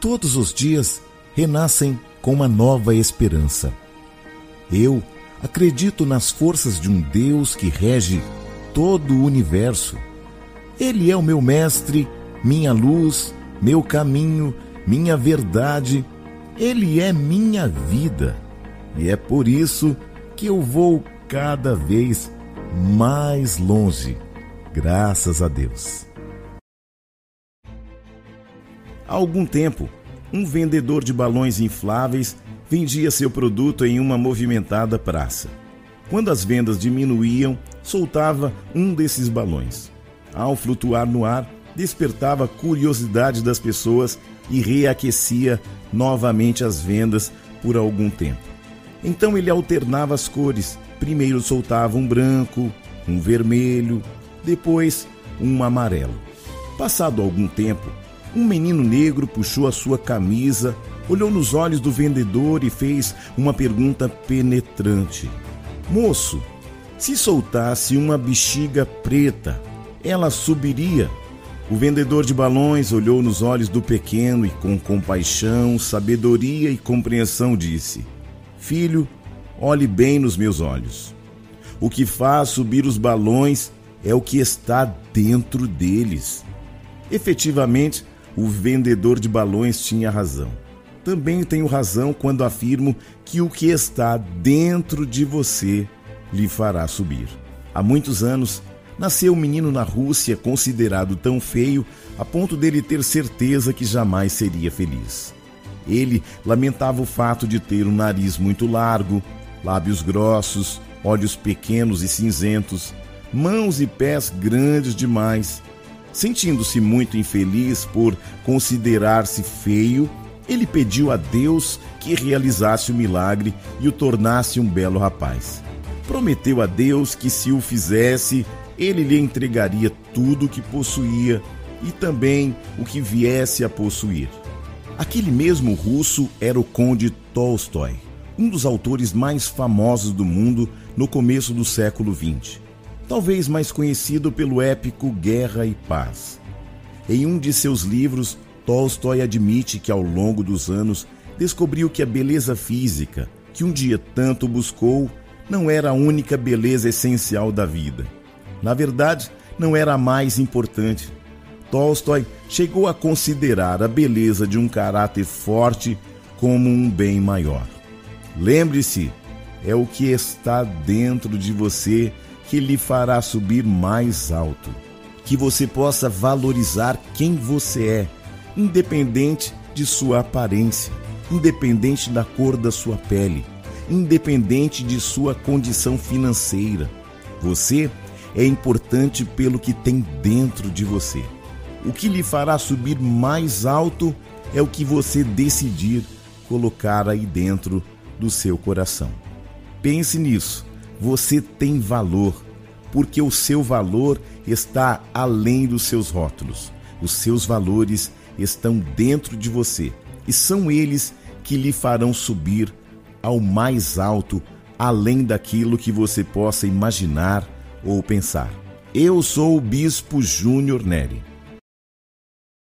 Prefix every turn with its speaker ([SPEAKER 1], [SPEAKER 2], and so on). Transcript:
[SPEAKER 1] Todos os dias renascem com uma nova esperança. Eu acredito nas forças de um Deus que rege todo o universo. Ele é o meu mestre, minha luz, meu caminho, minha verdade. Ele é minha vida. E é por isso que eu vou cada vez mais longe, graças a Deus. Há algum tempo, um vendedor de balões infláveis vendia seu produto em uma movimentada praça. Quando as vendas diminuíam, soltava um desses balões. Ao flutuar no ar, despertava a curiosidade das pessoas e reaquecia novamente as vendas por algum tempo. Então ele alternava as cores. Primeiro soltava um branco, um vermelho, depois um amarelo. Passado algum tempo, um menino negro puxou a sua camisa, olhou nos olhos do vendedor e fez uma pergunta penetrante: Moço, se soltasse uma bexiga preta, ela subiria? O vendedor de balões olhou nos olhos do pequeno e, com compaixão, sabedoria e compreensão, disse: Filho, olhe bem nos meus olhos. O que faz subir os balões é o que está dentro deles. Efetivamente, o vendedor de balões tinha razão. Também tenho razão quando afirmo que o que está dentro de você lhe fará subir. Há muitos anos, nasceu um menino na Rússia considerado tão feio a ponto dele ter certeza que jamais seria feliz. Ele lamentava o fato de ter um nariz muito largo, lábios grossos, olhos pequenos e cinzentos, mãos e pés grandes demais Sentindo-se muito infeliz por considerar-se feio, ele pediu a Deus que realizasse o milagre e o tornasse um belo rapaz. Prometeu a Deus que, se o fizesse, ele lhe entregaria tudo o que possuía e também o que viesse a possuir. Aquele mesmo russo era o Conde Tolstói, um dos autores mais famosos do mundo no começo do século XX talvez mais conhecido pelo épico Guerra e Paz. Em um de seus livros, Tolstói admite que ao longo dos anos descobriu que a beleza física, que um dia tanto buscou, não era a única beleza essencial da vida. Na verdade, não era a mais importante. Tolstói chegou a considerar a beleza de um caráter forte como um bem maior. Lembre-se, é o que está dentro de você que lhe fará subir mais alto. Que você possa valorizar quem você é, independente de sua aparência, independente da cor da sua pele, independente de sua condição financeira. Você é importante pelo que tem dentro de você. O que lhe fará subir mais alto é o que você decidir colocar aí dentro do seu coração. Pense nisso você tem valor, porque o seu valor está além dos seus rótulos. Os seus valores estão dentro de você e são eles que lhe farão subir ao mais alto, além daquilo que você possa imaginar ou pensar. Eu sou o Bispo Júnior Neri